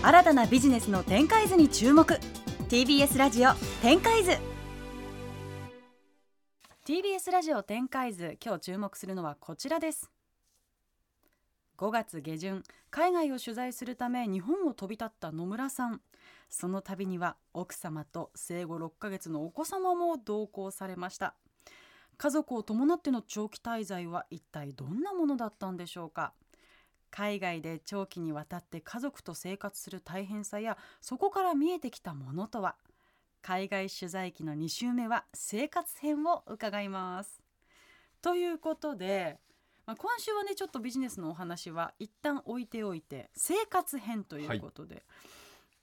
新たなビジネスの展開図に注目。TBS ラジオ展開図。TBS ラジオ展開図今日注目するのはこちらです。5月下旬海外を取材するため日本を飛び立った野村さん。その旅には奥様と生後6ヶ月のお子様も同行されました。家族を伴っての長期滞在は一体どんなものだったんでしょうか。海外で長期にわたって家族と生活する大変さやそこから見えてきたものとは？海外取材記の2週目は生活編を伺います。ということで、まあ、今週はねちょっとビジネスのお話は一旦置いておいて生活編ということで、はい。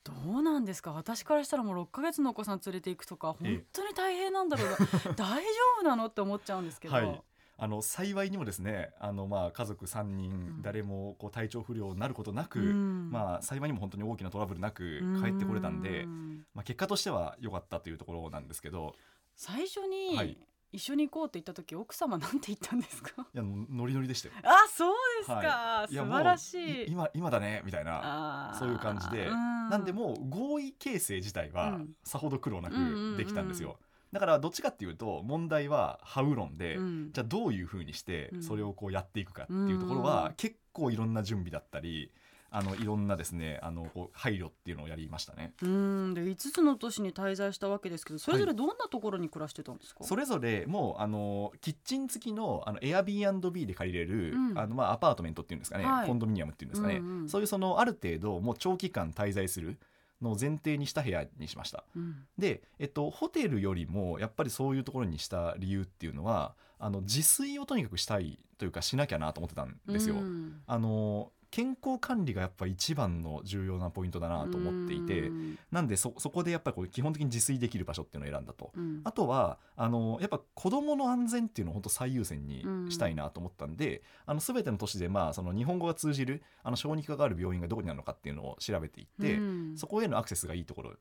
どうなんですか？私からしたらもう6ヶ月のお子さん連れていくとか本当に大変なんだろうな。大丈夫なの？って思っちゃうんですけど。はいあの幸いにもですねあのまあ家族3人、誰もこう体調不良になることなく、うん、まあ幸いにも本当に大きなトラブルなく帰ってこれたんで、まあ、結果としては良かったというところなんですけど最初に、はい。一緒に行こうって言った時奥様なんて言ったんですか？いやノリノリでしたよ。あそうですか、はい、素晴らしい。今今だねみたいなそういう感じで。なんでもう合意形成自体はさほど苦労なくできたんですよ、だからどっちかっていうと問題はハウ論で、うん、じゃあどういうふうにしてそれをこうやっていくかっていうところは結構いろんな準備だったりあのいろんなですねあの配慮っていうのをやりましたね。うん。で5つの都市に滞在したわけですけどそれぞれどんなところに暮らしてたんですか、はい、それぞれもうあのキッチン付きのあの Airbnb で借りれる、うん、あのまあ、アパートメントっていうんですかね、はい、コンドミニアムっていうんですかね、うんうん、そういうそのある程度もう長期間滞在するの前提にした部屋にしました、うん、で、えっと、ホテルよりもやっぱりそういうところにした理由っていうのはあの自炊をとにかくしたいというかしなきゃなと思ってたんですよ。うん、あの健康管理がやっぱ一番の重要なポイントだなと思っていてなんでそこでやっぱり基本的に自炊できる場所っていうのを選んだと、うん、あとはあのやっぱ子どもの安全っていうのを本当最優先にしたいなと思ったんで、うん、あの全ての都市でまあその日本語が通じるあの小児科がある病院がどこにあるのかっていうのを調べていって、うん、そこへのアクセスがいいところ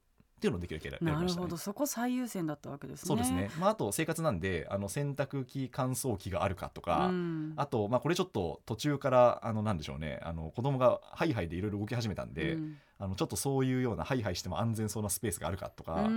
っていうのをできるだけやりました、ね、なるほど。そこ最優先だったわけですね。そうですね、まあ、あと生活なんであの洗濯機乾燥機があるかとか、うん、あと、まあ、これちょっと途中からあのなんでしょうね。あの子供がハイハイでいろいろ動き始めたんで、うん、あのちょっとそういうようなハイハイしても安全そうなスペースがあるかとか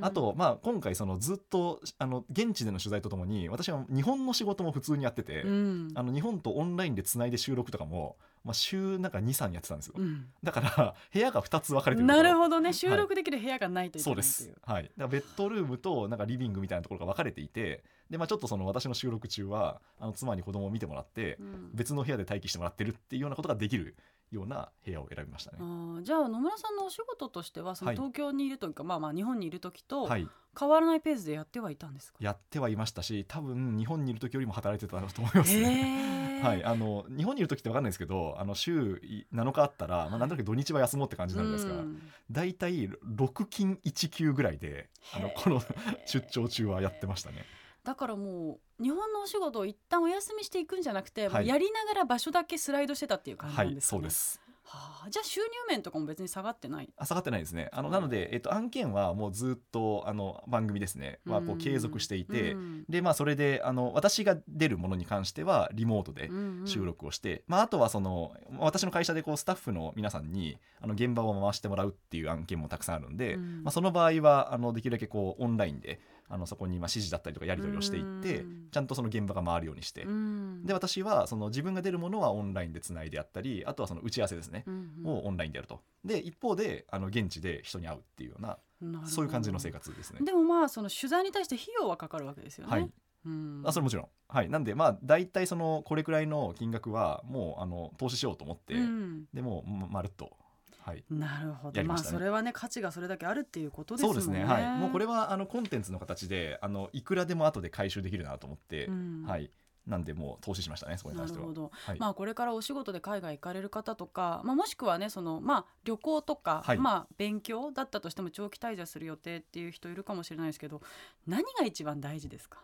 あと、まあ、今回そのずっとあの現地での取材とともに私は日本の仕事も普通にやってて、うん、あの日本とオンラインでつないで収録とかもまあ、週なんか23やってたんですよ、うん、だから部屋が2つ分かれてるな。るほどね。収録できる部屋がないといけない、はい、そうです、はい、だからベッドルームとなんかリビングみたいなところが分かれていてで、まあ、ちょっとその私の収録中はあの妻に子供を見てもらって、別の部屋で待機してもらってるっていうようなことができるような部屋を選びましたね。じゃあ野村さんのお仕事としてはその東京にいる時か、はい、まあまあ日本にいる時と変わらないペースでやってはいたんですか、やってはいましたし多分日本にいる時よりも働いてたと思いますね。はい、あの日本にいる時って分かんないですけどあの週7日あったら、まあ、なんとなく土日は休もうって感じになるじゃないですか、大体6勤1休ぐらいであのこの 出張中はやってましたね。だからもう日本のお仕事を一旦お休みしていくんじゃなくて、はい、やりながら場所だけスライドしてたっていう感じなんですか、ね、はい、そうですはあ、じゃあ収入面とかも別に下がってない？あ下がってないですね。あの、なので、えっと、案件はもうずっとあの番組ですね。はこう継続していて、でまあそれであの私が出るものに関してはリモートで収録をして、まあ、あとはその私の会社でこうスタッフの皆さんにあの現場を回してもらうっていう案件もたくさんあるんで、まあ、その場合はあのできるだけこうオンラインであのそこにまあ指示だったりとかやり取りをしていってちゃんとその現場が回るようにして。で私はその自分が出るものはオンラインでつないであったりあとはその打ち合わせですねをオンラインでやると。で一方であの現地で人に会うっていうようなそういう感じの生活ですね。でもまあその取材に対して費用はかかるわけですよね。はい。うん、あそれもちろん、はい、なんでまあ大体そのこれくらいの金額はもうあの投資しようと思って、うん、でもまるっとはい、なるほど、ね、まあそれはね価値がそれだけあるっていうことですね。そうですね。はい。もうこれはあのコンテンツの形であのいくらでも後で回収できるなと思って、うん、はい。なんでもう投資しましたねそこに関しては。なるほど。はい、まあこれからお仕事で海外行かれる方とか、まあもしくはねそのまあ旅行とか、はい、まあ勉強だったとしても長期滞在する予定っていう人いるかもしれないですけど、何が一番大事ですか？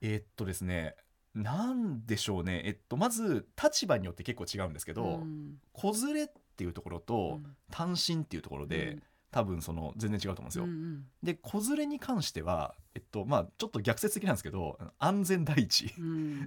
えー、っとですね。なんでしょうね、えっと、まず立場によって結構違うんですけど、うん、子連れっていうところと、単身っていうところで、多分その全然違うと思うんですよ。うんうん、で子連れに関しては、えっとまあ、ちょっと逆説的なんですけど安全第一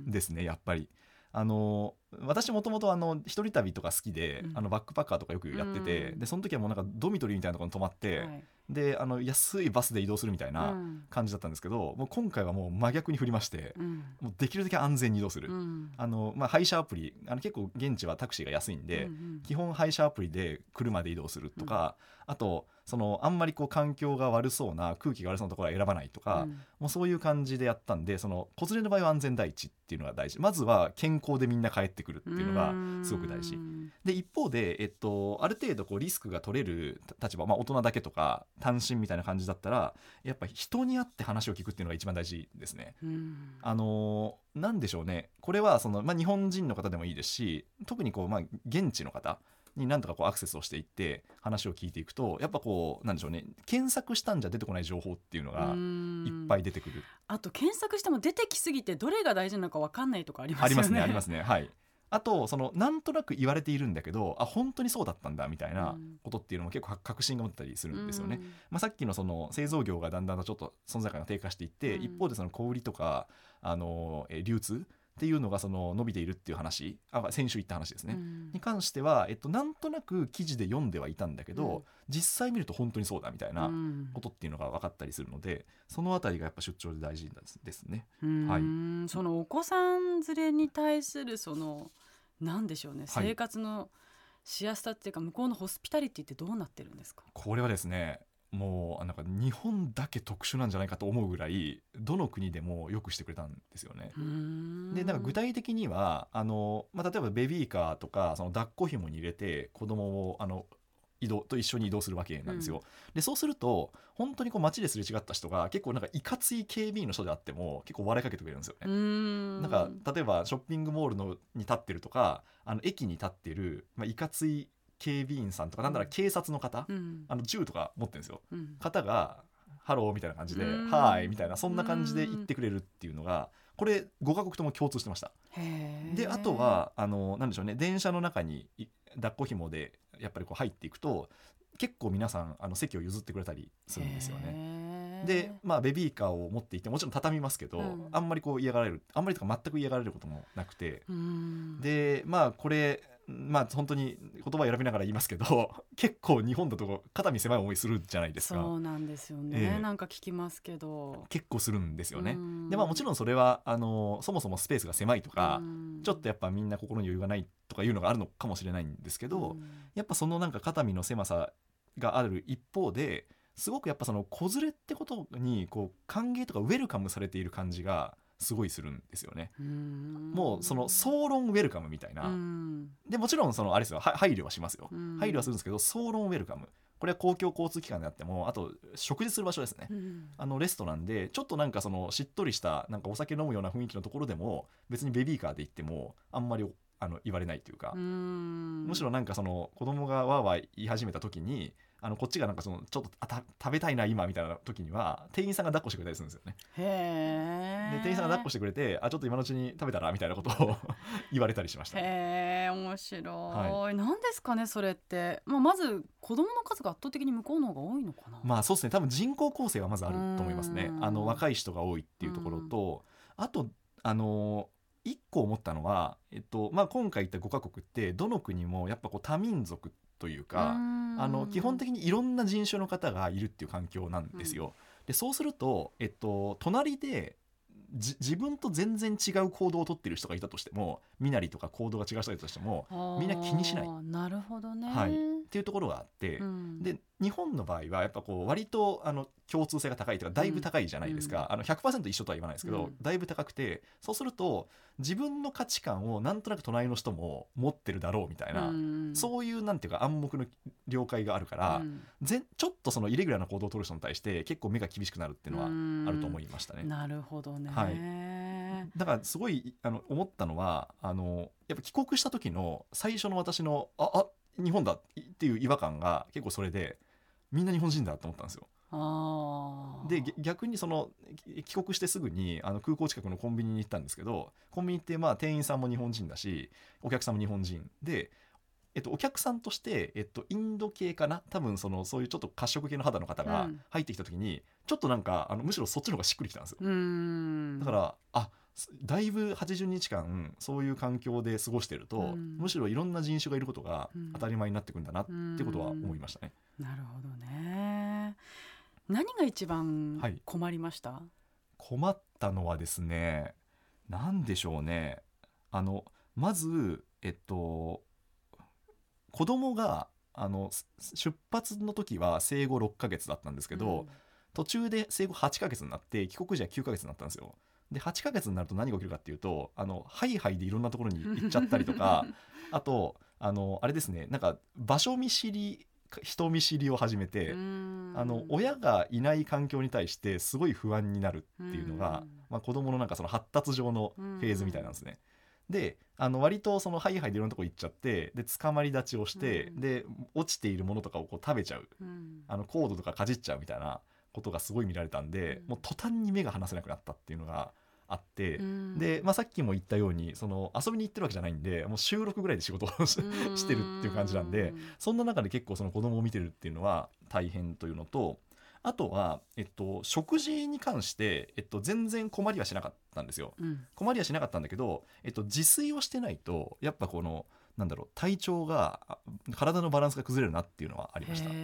ですねやっぱり。あの私もともとあの一人旅とか好きで、うん、あのバックパッカーとかよくやってて、うん、でその時はもうなんかドミトリーみたいなところに泊まって、はい、であの安いバスで移動するみたいな感じだったんですけど、もう今回はもう真逆に振りまして、もうできるだけ安全に移動する、あのまあ、配車アプリあの結構現地はタクシーが安いんで、うんうん、基本配車アプリで車で移動するとか、あとそのあんまりこう環境が悪そうな空気が悪そうなところは選ばないとか、うん、もうそういう感じでやったんでその子連れの場合は安全第一っていうのが大事。まずは健康でみんな帰ってくるっていうのがすごく大事。で一方で、えっと、ある程度こうリスクが取れる立場、まあ、大人だけとか単身みたいな感じだったらやっぱ人に会って話を聞くっていうのが一番大事ですね。あのなんでしょうね。これはその、まあ、日本人の方でもいいですし特にこう、まあ、現地の方になんとかこうアクセスをしていって話を聞いていくとやっぱこうなんでしょうね。検索したんじゃ出てこない情報っていうのがいっぱい出てくる。あと検索しても出てきすぎてどれが大事なのか分かんないとかありますよね。ありますねありますね。はいあとそのなんとなく言われているんだけどあ本当にそうだったんだみたいなことっていうのも結構確信が持ったりするんですよね。まあ、さっきのその製造業がだんだんとちょっと存在感が低下していって、一方でその小売りとかあの流通？っていうのがその伸びているっていう話あ先週言った話ですね、うん、に関しては、えっと、なんとなく記事で読んではいたんだけど、うん、実際見ると本当にそうだみたいなことっていうのが分かったりするのでその辺りがやっぱ出張で大事ですね。はい、そのお子さん連れに対するそのなんでしょうね生活のしやすさっていうか、向こうのホスピタリティってどうなってるんですか？これはですねもうなんか日本だけ特殊なんじゃないかと思うぐらいどの国でもよくしてくれたんですよね。でなんか具体的にはあの、まあ、例えばベビーカーとかその抱っこ紐に入れて子供をあの移動と一緒に移動するわけなんですよ。うん、でそうすると本当にこう街ですれ違った人が結構なんかいかつい警備員の人であっても結構笑いかけてくれるんですよね。なんか例えばショッピングモールのに立ってるとかあの駅に立ってる、まあ、いかつい警備員さんとかなんなら警察の方、うん、あの銃とか持ってるんですよ、うん、方が「ハロー」みたいな感じで「はーい」みたいなそんな感じで言ってくれるっていうのがこれ5カ国とも共通してました。であとはあのなんでしょうね電車の中に抱っこ紐でやっぱりこう入っていくと結構皆さんあの席を譲ってくれたりするんですよね。でまあベビーカーを持っていてもちろん畳みますけど、うん、あんまりこう嫌がられるあんまりとか全く嫌がられることもなくて。でまあこれまあ本当に言葉を選びながら言いますけど 結構日本だと肩身狭い思いするじゃないですか。そうなんですよね、えー、なんか聞きますけど。結構するんですよね。でまあもちろんそれはあのそもそもスペースが狭いとかちょっとやっぱみんな心に余裕がないとかいうのがあるのかもしれないんですけどやっぱそのなんか肩身の狭さがある一方ですごくやっぱその子連れってことにこう歓迎とかウェルカムされている感じがすごいするんですよね。もうその総論ウェルカムみたいな。でもちろんそのあれですよ配慮はしますよ。配慮はするんですけど総論ウェルカム。これは公共交通機関であってもあと食事する場所ですね、うん、あのレストランでちょっとなんかそのしっとりしたなんかお酒飲むような雰囲気のところでも別にベビーカーで行ってもあんまりあの言われないというかむしろなんかその子供がわーわー言い始めた時にあのこっちがなんかそのちょっとあた食べたいな今みたいな時には店員さんが抱っこしてくれたりするんですよね。へで店員さんが抱っこしてくれてあちょっと今のうちに食べたらみたいなことを 言われたりしました。へえ面白い、はい、なんですかねそれって、まあ、まず子供の数が圧倒的に向こうの方が多いのかな。まあそうですね多分人口構成はまずあると思いますね。あの若い人が多いっていうところとあとあの一個思ったのは、えっとまあ、今回言った5カ国ってどの国もやっぱこう多民族というかあの基本的にいろんな人種の方がいるっていう環境なんですよ。でそうすると、えっと、隣で自分と全然違う行動をとってる人がいたとしても身なりとか行動が違う人がいたとしてもみんな気にしない。なるほどね、はい、っていうところがあって、うん、で日本の場合はやっぱこう割とあの共通性が高いというかだいぶ高いじゃないですか、うん、あの100%一緒とは言わないですけど、うん、だいぶ高くてそうすると自分の価値観をなんとなく隣の人も持ってるだろうみたいな、うん、そういうなんていうか暗黙の了解があるから、うん、ぜちょっとそのイレギュラーな行動を取る人に対して結構目が厳しくなるっていうのはあると思いましたね。なるほどね、はい、だからすごいあの思ったのはあのやっぱ帰国した時の最初の私のああ日本だっていう違和感が結構それでみんな日本人だと思ったんですよ。で逆にその帰国してすぐにあの空港近くのコンビニに行ったんですけどコンビニってまあ店員さんも日本人だしお客さんも日本人。で、えっと、お客さんとして、えっと、インド系かな？多分そのそういうちょっと褐色系の肌の方が入ってきた時に、うん、ちょっとなんかあのむしろそっちの方がしっくりきたんですよ。だからあだいぶ80日間そういう環境で過ごしてると、うん、むしろいろんな人種がいることが当たり前になってくんだなってことは思いましたね。うん、なるほどね。何が一番困りました、はい、困ったのはですね何でしょうね。あのまずえっと子供があの出発の時は生後6ヶ月だったんですけど、うん、途中で生後8ヶ月になって帰国時は9ヶ月になったんですよ。で8ヶ月になると何が起きるかっていうとあのハイハイでいろんなところに行っちゃったりとか あとあのあれですねなんか場所見知り人見知りを始めてあの親がいない環境に対してすごい不安になるっていうのが、まあ、子どものなんかその発達上のフェーズみたいなんですね。であの割とそのハイハイでいろんなとこ行っちゃってで捕まり立ちをして、うん、で落ちているものとかをこう食べちゃう、うん、あのコードとかかじっちゃうみたいなことがすごい見られたんで、うん、もう途端に目が離せなくなったっていうのがあって、うん、で、まあ、さっきも言ったようにその遊びに行ってるわけじゃないんでもう収録ぐらいで仕事を してるっていう感じなんでそんな中で結構その子供を見てるっていうのは大変というのとあとは、えっと、食事に関して、えっと、全然困りはしなかったんですよ、うん、困りはしなかったんだけど、えっと、自炊をしてないとやっぱこのなんだろう体調が体のバランスが崩れるなっていうのはありました。どう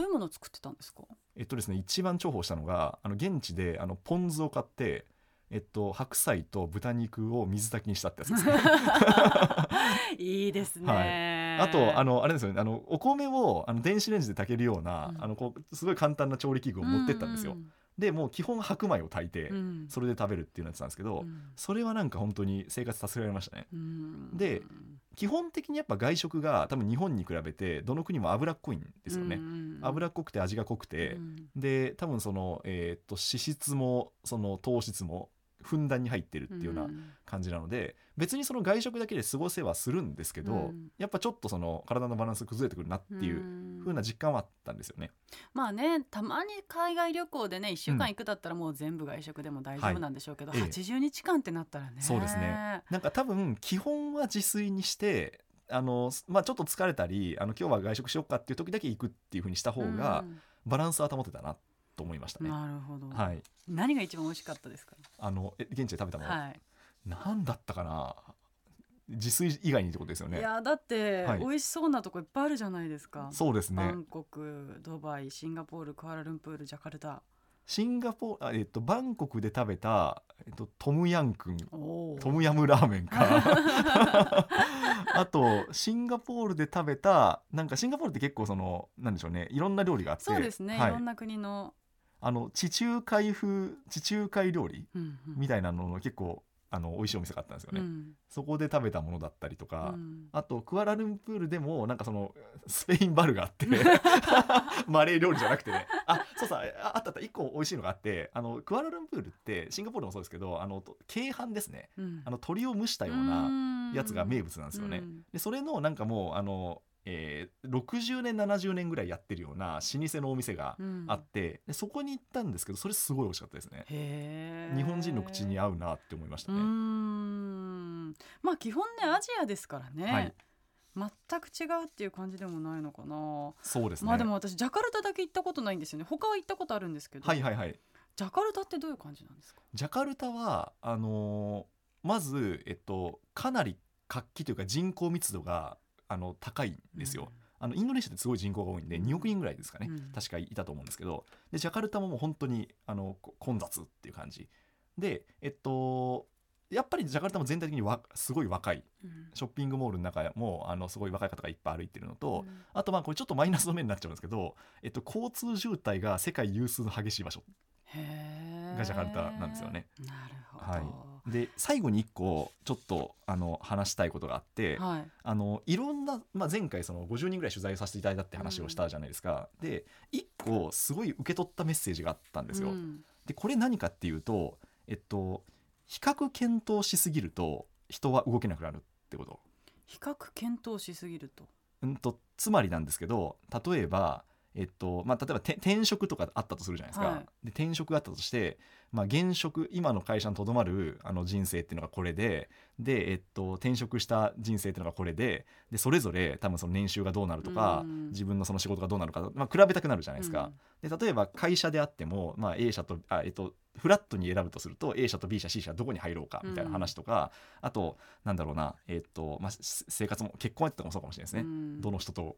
いうものを作ってたんですか？えっとですね一番重宝したのがあの現地であのポン酢を買ってえっと、白菜と豚肉を水炊きにしたってやつですね。いいですね。はい、あとあのあれですよねあのお米をあの電子レンジで炊けるような、うん、あのこうすごい簡単な調理器具を持ってったんですよ。うんうんでもう基本白米を炊いてそれで食べるっていうのやってたんですけど、うん、それはなんか本当に生活助けられましたね。うん、で基本的にやっぱ外食が多分日本に比べてどの国も脂っこいんですよね。うん、脂っこくて味が濃くて、で多分その、えー、っと脂質もその糖質もふんだんに入ってるっていうような感じなので、別にその外食だけで過ごせはするんですけど、うん、やっぱちょっとその体のバランス崩れてくるなっていうふうな実感はあったんですよね。まあねたまに海外旅行でね1週間行くだったらもう全部外食でも大丈夫なんでしょうけど、うんはい、80日間ってなったらね。そうですね。なんか多分基本は自炊にしてあの、まあ、ちょっと疲れたりあの今日は外食しようかっていう時だけ行くっていうふうにした方が、バランスは保てたなと思いましたね。なるほど。はい。何が一番美味しかったですか？あのえ現地で食べたもの？はい。なんだったかな？自炊以外にってことですよね。いやだって、はい、美味しそうなとこいっぱいあるじゃないですか。そうですね。バンコク、ドバイ、シンガポール、クアラルンプール、ジャカルタ。シンガポール、えっと、バンコクで食べた、えっと、トムヤンクントムヤムラーメンか あとシンガポールで食べたなんかシンガポールって結構そのなんでしょうねいろんな料理があってそうですね、はい、いろんな国のあの地中海風地中海料理みたいなのの結構あの美味しいお店があったんですよね、うん、そこで食べたものだったりとか、うん、あとクアラルンプールでもなんかそのスペインバルがあって マレー料理じゃなくてね。あそうさあったあった。1個美味しいのがあってあのクアラルンプールってシンガポールもそうですけどあの鶏飯ですね、うん、あの鶏を蒸したようなやつが名物なんですよね、でそれのなんかもうあのえー、60年70年ぐらいやってるような老舗のお店があって、うん、でそこに行ったんですけどそれすごい美味しかったですね。日本人の口に合うなって思いましたね。まあ基本ねアジアですからね、はい、全く違うっていう感じでもないのかな。そうですね。まあでも私ジャカルタだけ行ったことないんですよね。他は行ったことあるんですけど。はいはいはい。ジャカルタってどういう感じなんですか？ジャカルタはあのー、まずえっとかなり活気というか人口密度があの高いんですよ。あのインドネシアってすごい人口が多いんで2億人ぐらいですかね、うん、確かいたと思うんですけど。でジャカルタももう本当にあの混雑っていう感じ。でえっとやっぱりジャカルタも全体的にわすごい若い、うん、ショッピングモールの中もあのすごい若い方がいっぱい歩いてるのと、うん、あとまあこれちょっとマイナスの面になっちゃうんですけど、えっと、交通渋滞が世界有数の激しい場所がジャカルタなんですよね。なるほど、はいで最後に1個ちょっとあの話したいことがあって、はい、あのいろんな、まあ、前回その50人ぐらい取材させていただいたって話をしたじゃないですか、うん、で1個すごい受け取ったメッセージがあったんですよ。うん、でこれ何かっていうと、えっと、比較検討しすぎると人は動けなくなるってこと。比較検討しすぎると,、うんとつまりなんですけど例えばえっとまあ、例えば転職とかあったとするじゃないですか、はい、で転職があったとしてまあ、現職今の会社にとどまるあの人生っていうのがこれでで、えっと、転職した人生っていうのがこれででそれぞれ多分その年収がどうなるとか、うん、自分のその仕事がどうなるか、まあ、比べたくなるじゃないですか。うん、で例えば会社であっても、まあ、A 社とあ、えっと、フラットに選ぶとすると A 社と B 社 C 社どこに入ろうかみたいな話とか、うん、あとなんだろうな、えっとまあ、生活も結婚やったかもそうかもしれないですね、どの人と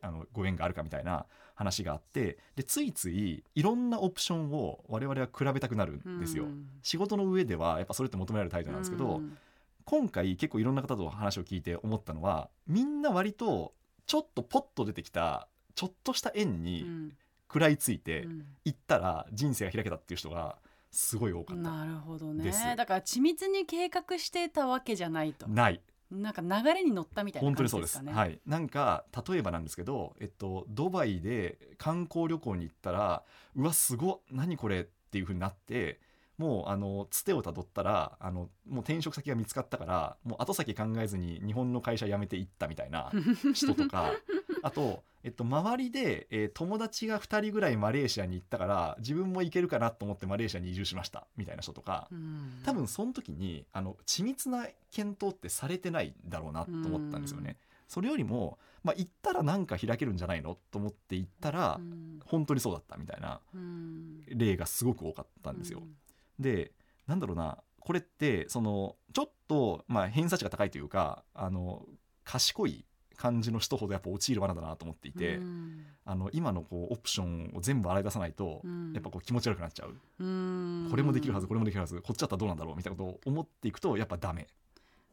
あのご縁があるかみたいな話があってでついついいろんなオプションを我々は比べたくなるんですよ。仕事の上ではやっぱそれって求められる態度なんですけど、今回結構いろんな方と話を聞いて思ったのはみんな割とちょっとポッと出てきたちょっとした縁に食らいついて行ったら人生が開けたっていう人がすごい多かったなるほどね。だから緻密に計画してたわけじゃないと。ないなんか流れに乗ったみたいな感じですかね。はい、なんか例えばなんですけど、えっと、ドバイで観光旅行に行ったらうわすご何これっていうふうになってもうあのつてをたどったらあのもう転職先が見つかったからもう後先考えずに日本の会社辞めていったみたいな人とか あと、えっと、周りで、えー、友達が2人ぐらいマレーシアに行ったから自分も行けるかなと思ってマレーシアに移住しましたみたいな人とか多分その時にあの緻密な検討ってされてないんだろうなと思ったんですよね。それよりも、まあ、行ったらなんか開けるんじゃないのと思って行ったら、本当にそうだったみたいな例がすごく多かったんですよ。でなんだろうなこれってそのちょっと、まあ、偏差値が高いというかあの賢い感じの人ほどやっぱ陥る罠だなと思っていて、うん、あの今のこうオプションを全部洗い出さないと、うん、やっぱこう気持ち悪くなっちゃう、うん、これもできるはずこれもできるはずこっちだったらどうなんだろうみたいなことを思っていくとやっぱダメ。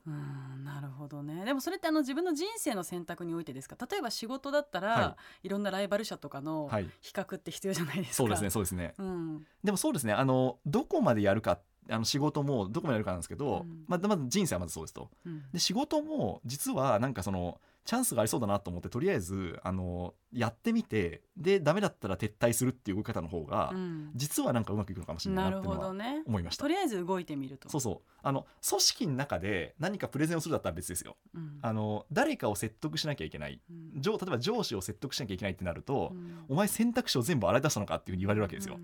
うんなるほどね。でもそれってあの自分の人生の選択においてですか？例えば仕事だったら、はい、いろんなライバル社とかの比較って必要じゃないですか、そうですねそうですね、うん、でもそうですねあのどこまでやるかあの仕事もどこまでやるかなんですけど、うん、まあ、まず人生はまずそうですと、うん、で仕事も実はなんかそのチャンスがありそうだなと思ってとりあえずあのやってみてでダメだったら撤退するっていう動き方の方が、うん、実はなんかうまくいくのかもしれないなって思いました、ね、とりあえず動いてみると。そうそう。あの組織の中で何かプレゼンをするだったら別ですよ、うん、あの誰かを説得しなきゃいけない、うん、例えば上司を説得しなきゃいけないってなると、お前選択肢を全部洗い出したのかっていうふうに言われるわけですよ、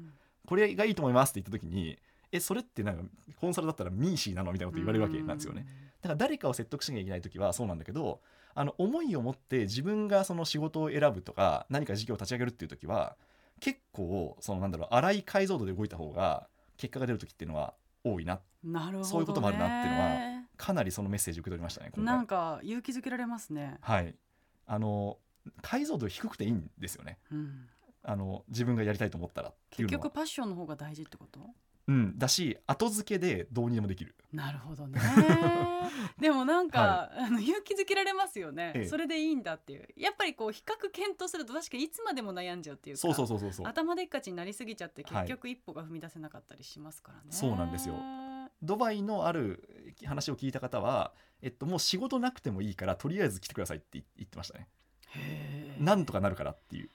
これがいいと思いますって言った時にえそれってなんかコンサルだったらミーシーなのみたいなこと言われるわけなんですよね、だから誰かを説得しなきゃいけない時はそうなんだけどあの思いを持って自分がその仕事を選ぶとか何か事業を立ち上げるっていう時は結構そのなんだろう荒い解像度で動いた方が結果が出る時っていうのは多いな。なるほど、ね、そういうこともあるなっていうのはかなりそのメッセージ受け取りましたねなんか勇気づけられますね。はい。あの解像度低くていいんですよね、うん、あの自分がやりたいと思ったら結局パッションの方が大事ってこと？うん、だし後付けでどうにでもできる。なるほどね。でもなんか、はい、あの勇気づけられますよね、ええ、それでいいんだっていう。やっぱりこう比較検討すると確かにいつまでも悩んじゃうっていうかそうそうそうそう頭でっかちになりすぎちゃって結局一歩が踏み出せなかったりしますからね、はい、そうなんですよ。ドバイのある話を聞いた方は、えっと、もう仕事なくてもいいからとりあえず来てくださいって言ってましたね。なんとかなるからっていう。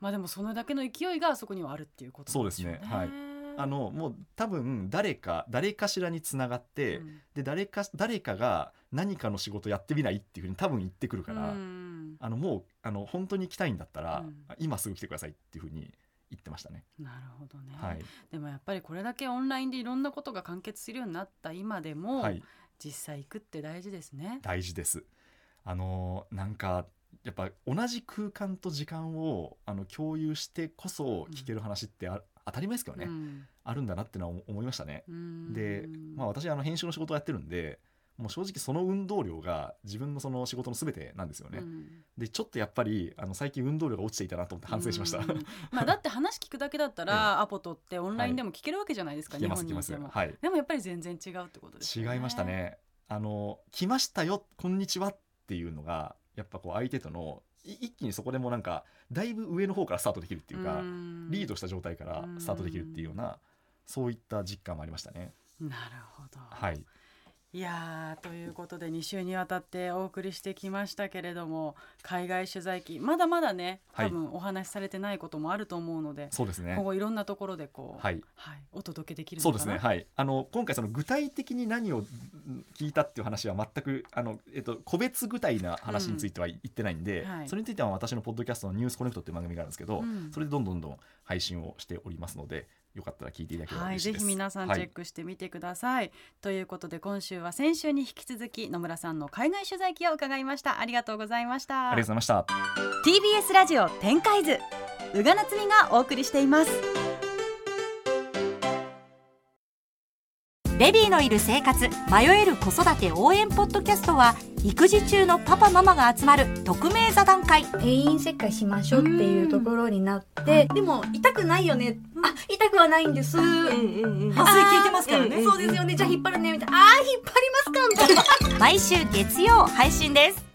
まあでもそのだけの勢いがあそこにはあるっていうことね。そうですね。はいあのもう多分誰か誰かしらにつながって、うん、で誰か誰かが何かの仕事やってみないっていうふうに多分言ってくるから、うん、あのもうあの本当に来たいんだったら、うん、今すぐ来てくださいっていうふうに言ってましたね。なるほどね、はい、でもやっぱりこれだけオンラインでいろんなことが完結するようになった今でも、はい、実際行くって大事ですね。大事です。あのなんかやっぱ同じ空間と時間をあの共有してこそ聞ける話ってあ,、当たり前ですけどね、うん、あるんだなってのは思いましたね。で、まあ、私あの編集の仕事をやってるんでもう正直その運動量が自分のその仕事の全てなんですよね。うん、でちょっとやっぱりあの最近運動量が落ちていたなと思って反省しました。まあだって話聞くだけだったら、アポ取ってオンラインでも聞けるわけじゃないですか、はい、日本にいても、はい、でもやっぱり全然違うってことですね。違いましたね。あの来ましたよこんにちはっていうのがやっぱこう相手との一気にそこでもなんかだいぶ上の方からスタートできるっていうかリードした状態からスタートできるっていうようなそういった実感もありましたね。なるほど、はいいやということで2週にわたってお送りしてきましたけれども海外取材機まだまだね多分お話しされてないこともあると思うので、はい、そうですね。今後いろんなところでこう、はい、はい、お届けできるそうですねはい。あの今回その具体的に何を聞いたっていう話は全くあの、えっと、個別具体な話については言ってないんで、うんはい、それについては私のポッドキャストの「ニュースコネクト」っていう番組があるんですけど、うん、それでどんどんどん配信をしておりますのでよかったら聞いていただければ嬉しいです、はい、ぜひ皆さんチェックしてみてください、はい、ということで今週は先週に引き続き野村さんの海外取材記を伺いました。ありがとうございました。ありがとうございました。TBS ラジオ展開図宇賀なつみがお送りしています。ベビーのいる生活迷える子育て応援ポッドキャストは育児中のパパママが集まる匿名座談会。定員切開しましょうっていうところになってでも痛くないよねあ痛くはないんです。麻酔効いてますからね。そうですよね。じゃあ引っ張るね。みたいなあ引っ張りますか。毎週月曜配信です